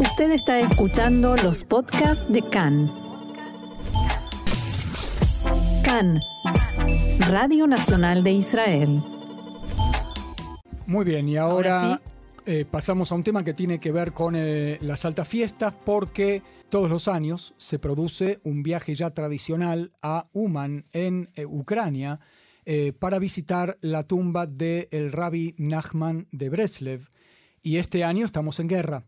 Usted está escuchando los podcasts de CAN. CAN, Radio Nacional de Israel. Muy bien, y ahora, Ahora eh, pasamos a un tema que tiene que ver con eh, las altas fiestas, porque todos los años se produce un viaje ya tradicional a Uman, en eh, Ucrania, para visitar la tumba del el rabbi Nachman de Breslev. Y este año estamos en guerra.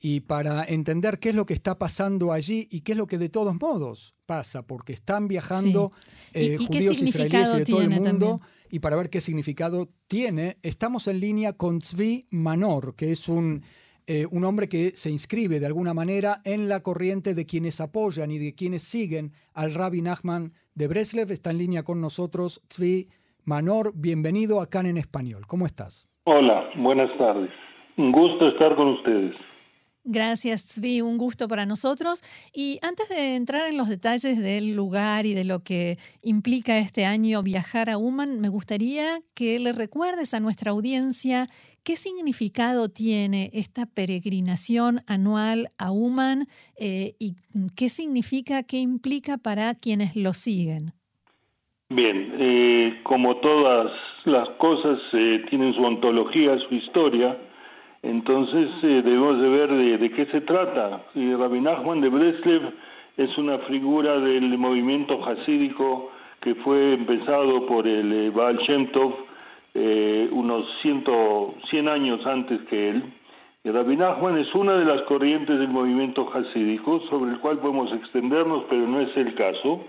Y para entender qué es lo que está pasando allí y qué es lo que de todos modos pasa, porque están viajando Sí. ¿Y- eh, y judíos israelíes y de todo el mundo, también? y para ver qué significado tiene, estamos en línea con Tzvi Manor, que es un, eh, un hombre que se inscribe de alguna manera en la corriente de quienes apoyan y de quienes siguen al Rabbi Nachman de Breslev. Está en línea con nosotros Tzvi Manor. Bienvenido acá en Español. ¿Cómo estás? Hola, buenas tardes. Un gusto estar con ustedes. Gracias, Zvi, un gusto para nosotros. Y antes de entrar en los detalles del lugar y de lo que implica este año viajar a Uman, me gustaría que le recuerdes a nuestra audiencia qué significado tiene esta peregrinación anual a Uman eh, y qué significa, qué implica para quienes lo siguen. Bien, eh, como todas las cosas eh, tienen su ontología, su historia, entonces eh, debemos de ver de, de qué se trata. Y Rabbi Nachman de Breslev es una figura del movimiento hasídico que fue empezado por el eh, Baal Shem Tov eh, unos ciento, 100 años antes que él. Y Rabbi Nachman es una de las corrientes del movimiento hasídico sobre el cual podemos extendernos, pero no es el caso.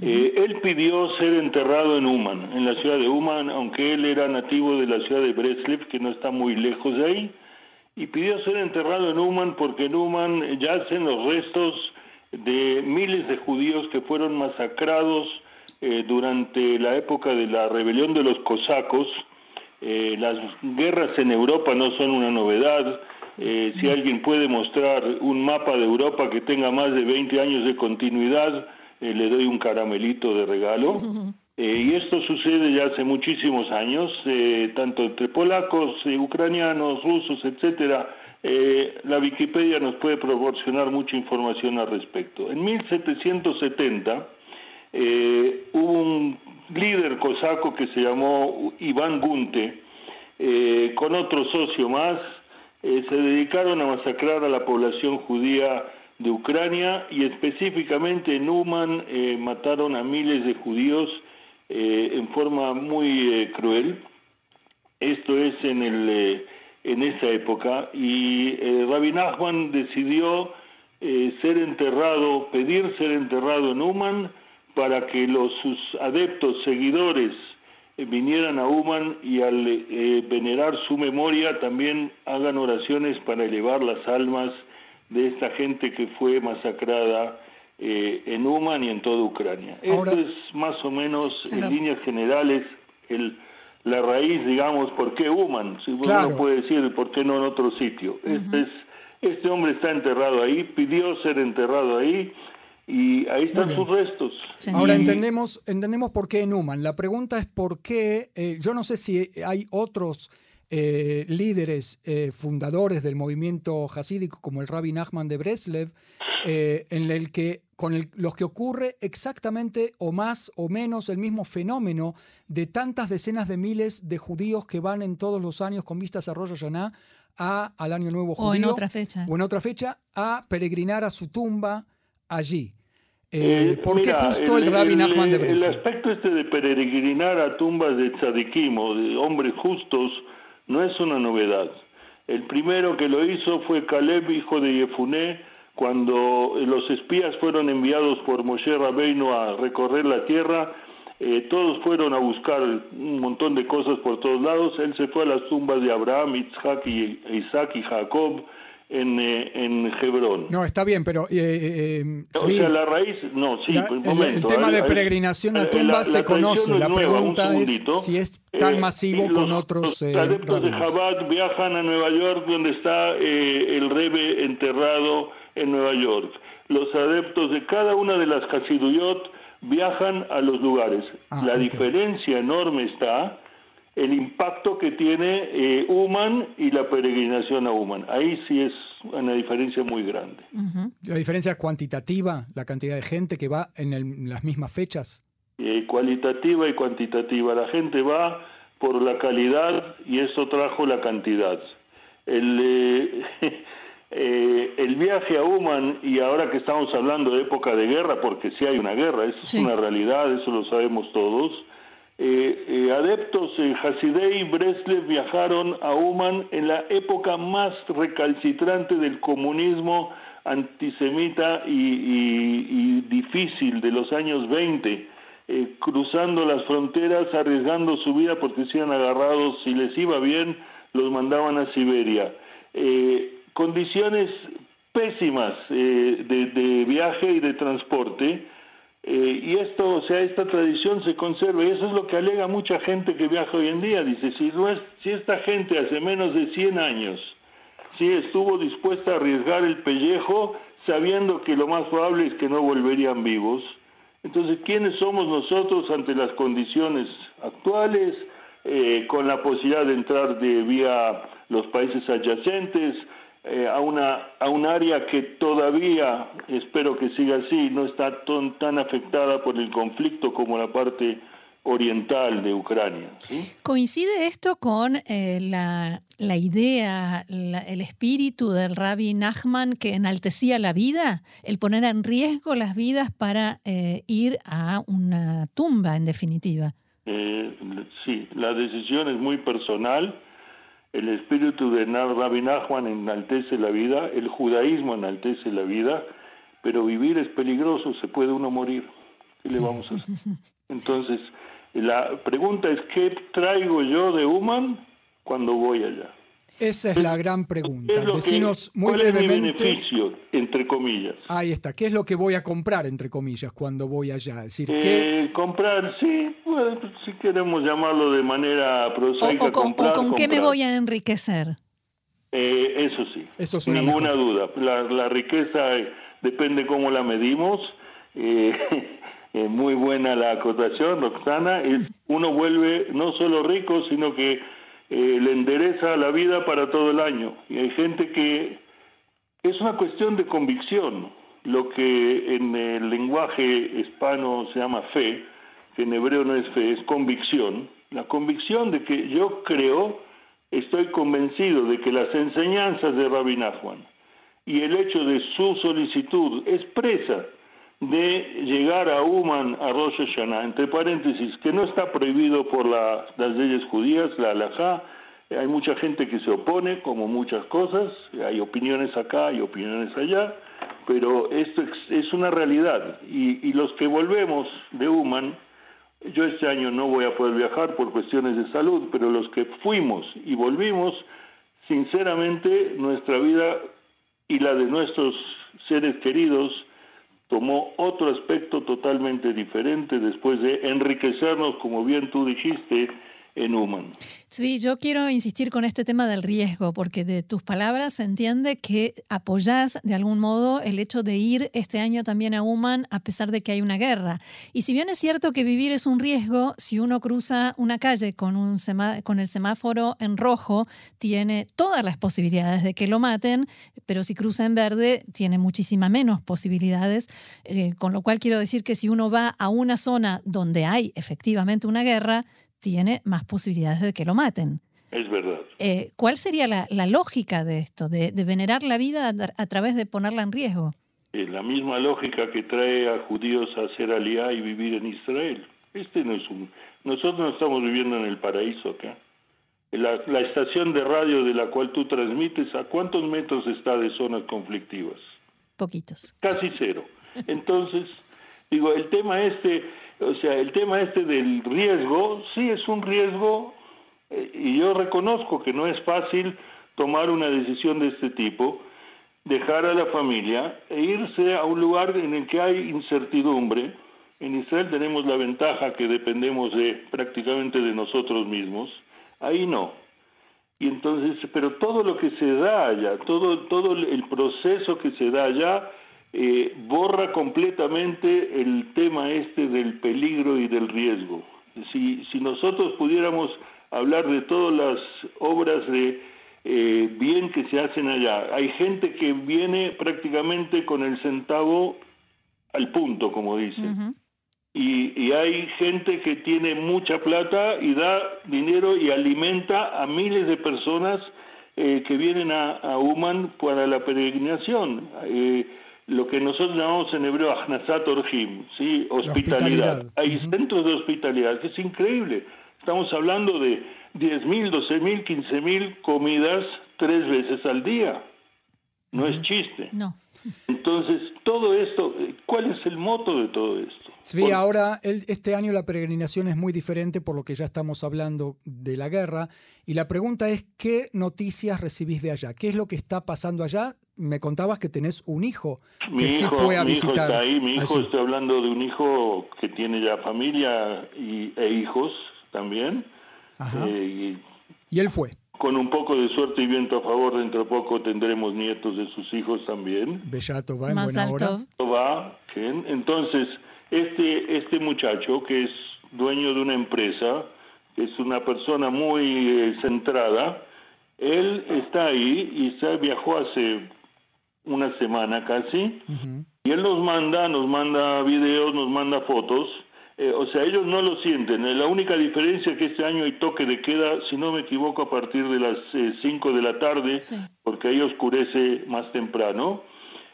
Eh, él pidió ser enterrado en Uman, en la ciudad de Uman, aunque él era nativo de la ciudad de Breslev, que no está muy lejos de ahí, y pidió ser enterrado en Uman porque en Uman yacen los restos de miles de judíos que fueron masacrados eh, durante la época de la rebelión de los cosacos. Eh, las guerras en Europa no son una novedad. Eh, si alguien puede mostrar un mapa de Europa que tenga más de 20 años de continuidad, eh, le doy un caramelito de regalo. Eh, y esto sucede ya hace muchísimos años, eh, tanto entre polacos, eh, ucranianos, rusos, etcétera. La Wikipedia nos puede proporcionar mucha información al respecto. En 1770 eh, hubo un líder cosaco que se llamó Iván Gunte, con otro socio más, se dedicaron a masacrar a la población judía de Ucrania y específicamente en Uman mataron a miles de judíos eh, en forma muy eh, cruel. Esto es en, el, eh, en esa época y eh, Rabbi Nachman decidió eh, ser enterrado, pedir ser enterrado en Uman para que los sus adeptos, seguidores, vinieran a Uman y al venerar su memoria también hagan oraciones para elevar las almas de esta gente que fue masacrada eh, en Uman y en toda Ucrania. Ahora- Esto es más o menos Claro. en líneas generales el, la raíz, digamos, por qué Uman. Si uno Claro. puede decir por qué no en otro sitio. este, es, este hombre está enterrado ahí, pidió ser enterrado ahí y ahí están sus restos. Ahora entendemos, entendemos por qué en Uman. La pregunta es por qué, eh, yo no sé si hay otros eh, líderes eh, fundadores del movimiento hasídico como el Rabbi Nachman de Breslev, eh, en el que con el- los que ocurre exactamente o más o menos el mismo fenómeno de tantas decenas de miles de judíos que van en todos los años con vistas a Rosh Hashanah a, al Año Nuevo Judío O en otra fecha. o en otra fecha a peregrinar a su tumba allí. Eh, Eh, ¿Por qué mira, justo el, Rabbi Nachman de El Breslev? aspecto este de peregrinar a tumbas de tzadikim o de hombres justos no es una novedad. El primero que lo hizo fue Caleb, hijo de Yefuné, cuando los espías fueron enviados por Moshe Rabbeinu a recorrer la tierra. eh, todos fueron a buscar un montón de cosas por todos lados. Él se fue a las tumbas de Abraham, Isaac Isaac y Jacob en, eh, en Hebrón. No, está bien, pero eh, eh, O sea, la raíz, no, sí, la- un el- momento. el, tema de peregrinación eh, a tumbas la se conoce. no La nueva, pregunta es si es tan Eh, masivo los- con otros Los eh, adeptos de. Chabad viajan a Nueva York, donde está eh, el Rebe enterrado en Nueva York. Los adeptos de cada una de las Hasiduyot viajan a los lugares. Ah, la diferencia enorme está el impacto que tiene eh, Uman y la peregrinación a Uman. Ahí sí es una diferencia muy grande. ¿La diferencia es cuantitativa, la cantidad de gente que va en, las mismas fechas? Eh, cualitativa y cuantitativa. La gente va por la calidad y eso trajo la cantidad. El, eh, el viaje a Uman, y ahora que estamos hablando de época de guerra, porque sí hay una guerra, eso es una realidad, eso lo sabemos todos, eh, eh, adeptos en Hasidei y Breslev viajaron a Uman en la época más recalcitrante del comunismo antisemita y, difícil de los años 20, eh, cruzando las fronteras, arriesgando su vida porque se iban agarrados, si les iba bien, los mandaban a Siberia. condiciones pésimas de viaje y de transporte, eh, y esto, o sea, esta tradición se conserva y eso es lo que alega mucha gente que viaja hoy en día. Dice, si, no es, si esta gente hace menos de 100 años sí estuvo dispuesta a arriesgar el pellejo sabiendo que lo más probable es que no volverían vivos, entonces, ¿quiénes somos nosotros ante las condiciones actuales, eh, con la posibilidad de entrar de vía los países adyacentes? Eh, a, una, a un área que todavía, espero que siga así, no está tan, afectada por el conflicto como la parte oriental de Ucrania. ¿Coincide esto con eh, la, la, idea, el espíritu del rabbi Nachman que enaltecía la vida, el poner en riesgo las vidas para eh, ir a una tumba, en definitiva? sí, la decisión es muy personal el espíritu de Rabbi Nachman enaltece la vida, el judaísmo enaltece la vida, pero vivir es peligroso, se puede uno morir. ¿Qué le vamos a hacer? Entonces, la pregunta es, ¿qué traigo yo de Human cuando voy allá? Esa es la gran pregunta. Decinos muy ¿cuál brevemente. Es mi beneficio, entre comillas. Ahí está. ¿Qué es lo que voy a comprar, entre comillas, cuando voy allá? decir, eh, Comprar, sí. Si queremos llamarlo de manera prosaica. O, con, qué me voy a enriquecer. Eh, eso sí. Eso Sin ninguna duda. La, riqueza eh, depende cómo la medimos. muy buena la acotación, Roxana. Es, uno vuelve no solo rico, sino que eh, le endereza la vida para todo el año. Y hay gente que es una cuestión de convicción, lo que en el lenguaje hispano se llama fe, que en hebreo no es fe, es convicción. La convicción de que yo creo, estoy convencido de que las enseñanzas de Rabbi Nachman y el hecho de su solicitud expresa de llegar a Uman, a Rosh Hashanah, entre paréntesis, que no está prohibido por las leyes judías, la halajá, hay mucha gente que se opone, como muchas cosas, hay opiniones acá, hay opiniones allá, pero esto es una realidad. Y, y los que volvemos de Uman, yo este año no voy a poder viajar por cuestiones de salud, pero los que fuimos y volvimos, sinceramente nuestra vida y la de nuestros seres queridos tomó otro aspecto totalmente diferente después de enriquecernos, como bien tú dijiste, en Uman. Sí, yo quiero insistir con este tema del riesgo, porque de tus palabras se entiende que apoyás de algún modo el hecho de ir este año también a Uman a pesar de que hay una guerra. Y si bien es cierto que vivir es un riesgo, si uno cruza una calle con, un el semáforo en rojo, tiene todas las posibilidades de que lo maten, pero si cruza en verde, tiene muchísimas menos posibilidades. Eh, con lo cual quiero decir que si uno va a una zona donde hay efectivamente una guerra, tiene más posibilidades de que lo maten. Es verdad. Eh, ¿Cuál sería la, lógica de esto, de, venerar la vida a, través de ponerla en riesgo? Es la misma lógica que trae a judíos a hacer aliá y vivir en Israel. Este no es un... Nosotros no estamos viviendo en el paraíso acá. La, la estación de radio de la cual tú transmites, ¿a cuántos metros está de zonas conflictivas? Poquitos. Casi cero. Entonces, digo, el tema este o sea, el tema este del riesgo, sí es un riesgo eh, y yo reconozco que no es fácil tomar una decisión de este tipo, dejar a la familia e irse a un lugar en el que hay incertidumbre. En Israel tenemos la ventaja que dependemos de prácticamente de nosotros mismos, ahí no. Y entonces, pero todo lo que se da allá, todo, todo el proceso que se da allá, eh, borra completamente el tema este del peligro y del riesgo. Si, si nosotros pudiéramos hablar de todas las obras de eh, bien que se hacen allá. Hay gente que viene prácticamente con el centavo al punto, como dicen. y, hay gente que tiene mucha plata y da dinero y alimenta a miles de personas eh, que vienen a, a Uman para la peregrinación. Eh, lo que nosotros llamamos en hebreo Ahnazat Orhim, ¿sí? hospitalidad. Hay centros de hospitalidad, que es increíble. Estamos hablando de 10.000, 12.000, 15.000 comidas tres veces al día. No es chiste. No. Entonces, todo esto, ¿cuál es el moto de todo esto? Sí, ahora este año la peregrinación es muy diferente por lo que ya estamos hablando de la guerra. Y la pregunta es, ¿qué noticias recibís de allá? ¿Qué es lo que está pasando allá? Me contabas que tenés un hijo que sí fue a mi visitar. Hijo está ahí. Mi hijo, estoy hablando de un hijo que tiene ya familia y, e hijos también. Eh, y él fue con un poco de suerte y viento a favor, dentro de poco tendremos nietos de sus hijos también. Bellato va en buena hora. Va, entonces, este, este muchacho que es dueño de una empresa, es una persona muy eh, centrada, él está ahí y se viajó hace una semana casi, y él nos manda, nos manda videos, nos manda fotos, eh, o sea, ellos no lo sienten. Eh, la única diferencia es que este año hay toque de queda, si no me equivoco, a partir de las 5 eh, de la tarde, porque ahí oscurece más temprano,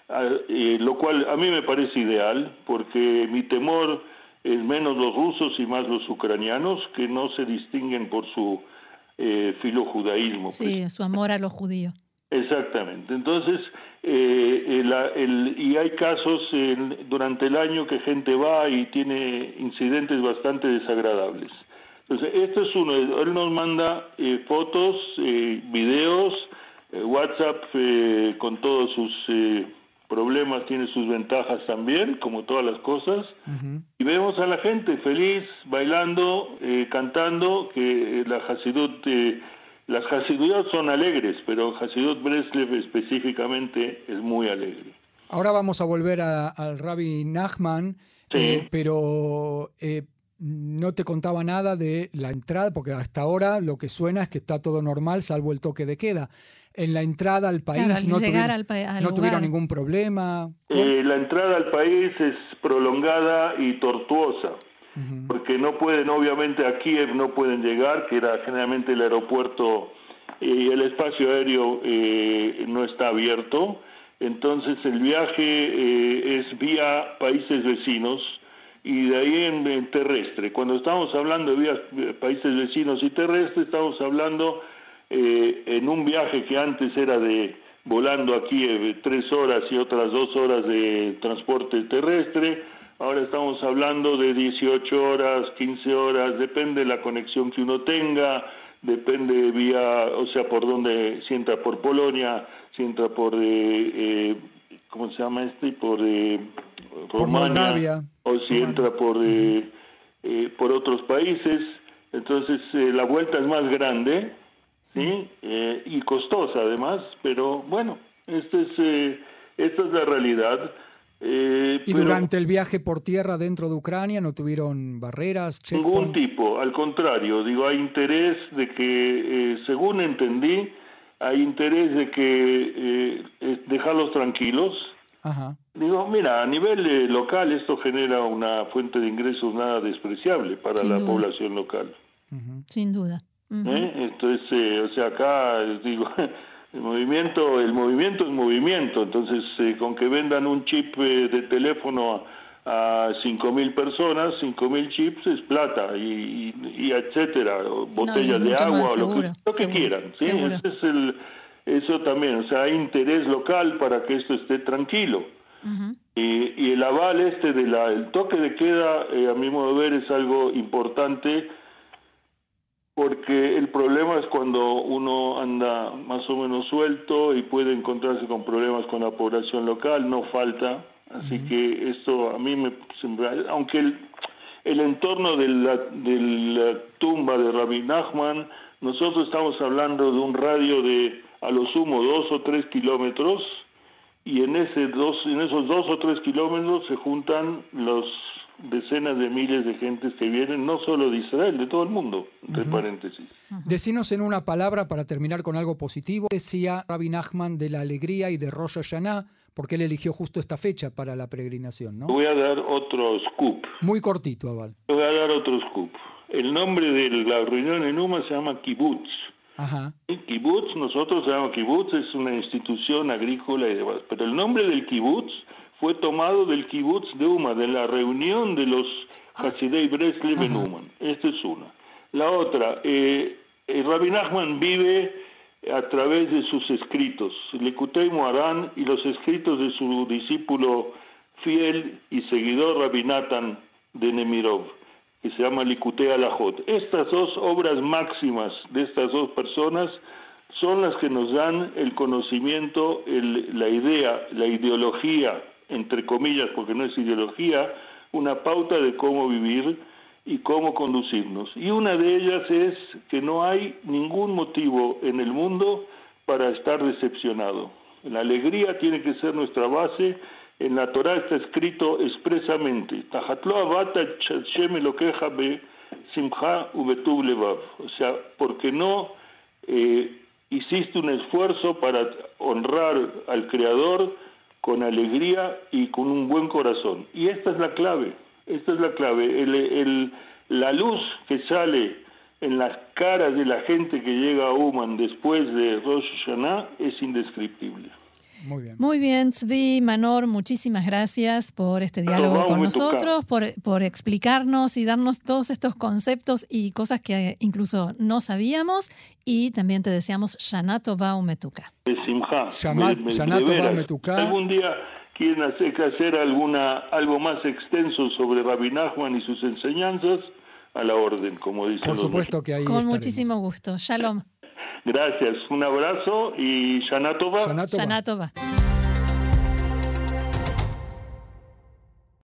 ah, lo cual a mí me parece ideal, porque mi temor es menos los rusos y más los ucranianos, que no se distinguen por su filo judaísmo. Sí, pues. su amor a los judíos. Exactamente. Entonces, eh, el, y hay casos durante el año que gente va y tiene incidentes bastante desagradables. Entonces, esto es uno. Él nos manda eh, fotos, eh, videos, eh, WhatsApp con todos sus problemas, tiene sus ventajas también, como todas las cosas. Y vemos a la gente feliz, bailando, cantando, que la Hasidut las Hasidut son alegres, pero Hasidut Breslev específicamente es muy alegre. Ahora vamos a volver al Rabbi Nachman, eh, pero eh, no te contaba nada de la entrada, porque hasta ahora lo que suena es que está todo normal, salvo el toque de queda. En la entrada al país no, tuvieron, ningún problema. Eh, la entrada al país es prolongada y tortuosa porque no pueden, obviamente a Kiev no pueden llegar, que era generalmente el aeropuerto y el espacio aéreo eh, no está abierto, entonces el viaje eh, es vía países vecinos y de ahí en, terrestre. Cuando estamos hablando de vía países vecinos y terrestres, estamos hablando eh, en un viaje que antes era de volando a Kiev tres horas y otras dos horas de transporte terrestre, Ahora estamos hablando de 18 horas, 15 horas, depende de la conexión que uno tenga, depende vía, o sea, por dónde, si entra por Polonia, si entra por, eh, eh ¿cómo se llama este? Por eh, Rumania, o si entra por, eh, eh, por otros países. Entonces, la vuelta es más grande, ¿sí? y costosa además, pero bueno, este es, esta es la realidad. Eh, ¿Y durante el viaje por tierra dentro de Ucrania no tuvieron barreras? Ningún tipo, al contrario, digo, hay interés de que, eh, según entendí, hay interés de que eh, dejarlos tranquilos. Digo, mira, a nivel local esto genera una fuente de ingresos nada despreciable para la población local. Sin duda. Entonces, o sea, acá digo, El movimiento, el movimiento es movimiento, entonces eh, con que vendan un chip eh, de teléfono a, a 5.000 personas, 5.000 chips es plata y, y, etcétera, botellas de agua, o lo que, lo que quieran. ¿sí? es el, eso también, o sea, hay interés local para que esto esté tranquilo. y, y, el aval este del toque de queda, eh, a mi modo de ver, es algo importante porque el problema es cuando uno anda más o menos suelto y puede encontrarse con problemas con la población local, no falta, así que esto a mí me aunque el, el entorno de la, de la tumba de Rabbi Nachman, nosotros estamos hablando de un radio de a lo sumo dos o tres kilómetros y en ese dos en esos dos o tres kilómetros se juntan los decenas de miles de gentes que vienen, no solo de Israel, de todo el mundo, entre paréntesis. Decinos en una palabra, para terminar con algo positivo, decía Rabbi Nachman de la alegría y de Rosh Hashanah, porque él eligió justo esta fecha para la peregrinación, ¿no? Voy a dar otro scoop. Muy cortito, Aval. Voy a dar otro scoop. El nombre de la reunión en UMA se llama Kibbutz. Ajá. El kibbutz, nosotros sabemos kibbutz es una institución agrícola y demás, pero el nombre del kibbutz fue tomado del kibbutz de Uma, de la reunión de los Hasidei Breslev en Uman. Esta es una. La otra, eh, Rabbi Nachman vive a través de sus escritos, Lekutei Moarán y los escritos de su discípulo fiel y seguidor Rabbi Natan de Nemirov que se llama Likutei Alajot. Estas dos obras máximas de estas dos personas son las que nos dan el conocimiento, el, la idea, la ideología, entre comillas, porque no es ideología, una pauta de cómo vivir y cómo conducirnos. Y una de ellas es que no hay ningún motivo en el mundo para estar decepcionado. La alegría tiene que ser nuestra base en la Torah está escrito expresamente, o sea, porque no eh, hiciste un esfuerzo para honrar al Creador con alegría y con un buen corazón. Y esta es la clave, esta es la clave. El, la luz que sale en las caras de la gente que llega a Uman después de Rosh Hashanah es indescriptible. Muy bien. Muy bien, Tzvi, Manor, muchísimas gracias por este diálogo con nosotros, por, por, explicarnos y darnos todos estos conceptos y cosas que incluso no sabíamos. Y también te deseamos Shanato Baumetuka. Shanato Baumetuka. Algún día quieren hacer, hacer alguna, algo más extenso sobre Rabbi Nachman y sus enseñanzas, a la orden, como dicen Por supuesto que ahí Con muchísimo gusto. Shalom. Gracias, un abrazo y Shanatova. Shanatova. Shanatova.